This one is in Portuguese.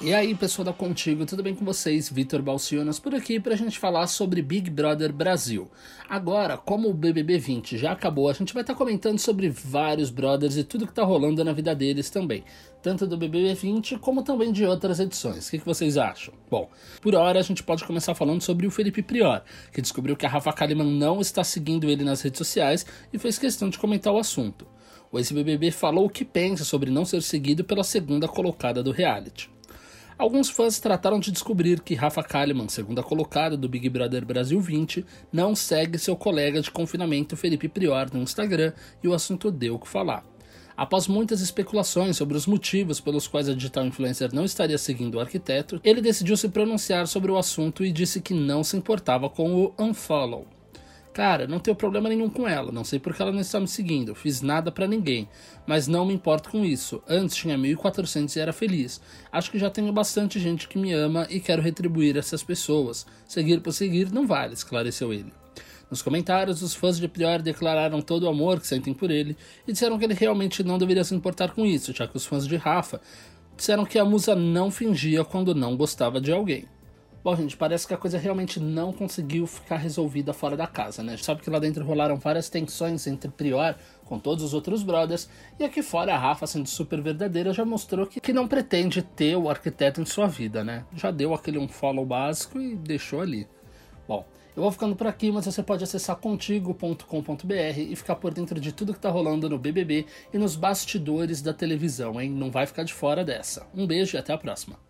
E aí, pessoal da Contigo, tudo bem com vocês? Vitor Balcionas por aqui para a gente falar sobre Big Brother Brasil. Agora, como o BBB 20 já acabou, a gente vai estar tá comentando sobre vários brothers e tudo que está rolando na vida deles também, tanto do BBB 20 como também de outras edições. O que, que vocês acham? Bom, por hora a gente pode começar falando sobre o Felipe Prior, que descobriu que a Rafa Kalimann não está seguindo ele nas redes sociais e fez questão de comentar o assunto. O ex-BBB falou o que pensa sobre não ser seguido pela segunda colocada do reality. Alguns fãs trataram de descobrir que Rafa Kalimann, segunda colocada do Big Brother Brasil 20, não segue seu colega de confinamento Felipe Prior no Instagram e o assunto deu o que falar. Após muitas especulações sobre os motivos pelos quais a digital influencer não estaria seguindo o arquiteto, ele decidiu se pronunciar sobre o assunto e disse que não se importava com o unfollow. Cara, não tenho problema nenhum com ela, não sei porque ela não está me seguindo, fiz nada para ninguém, mas não me importo com isso. Antes tinha 1400 e era feliz. Acho que já tenho bastante gente que me ama e quero retribuir essas pessoas. Seguir por seguir não vale, esclareceu ele. Nos comentários, os fãs de Prior declararam todo o amor que sentem por ele e disseram que ele realmente não deveria se importar com isso, já que os fãs de Rafa disseram que a musa não fingia quando não gostava de alguém. Bom, gente, parece que a coisa realmente não conseguiu ficar resolvida fora da casa, né? Sabe que lá dentro rolaram várias tensões entre Prior com todos os outros brothers, e aqui fora a Rafa, sendo super verdadeira, já mostrou que, que não pretende ter o arquiteto em sua vida, né? Já deu aquele um follow básico e deixou ali. Bom, eu vou ficando por aqui, mas você pode acessar contigo.com.br e ficar por dentro de tudo que tá rolando no BBB e nos bastidores da televisão, hein? Não vai ficar de fora dessa. Um beijo e até a próxima.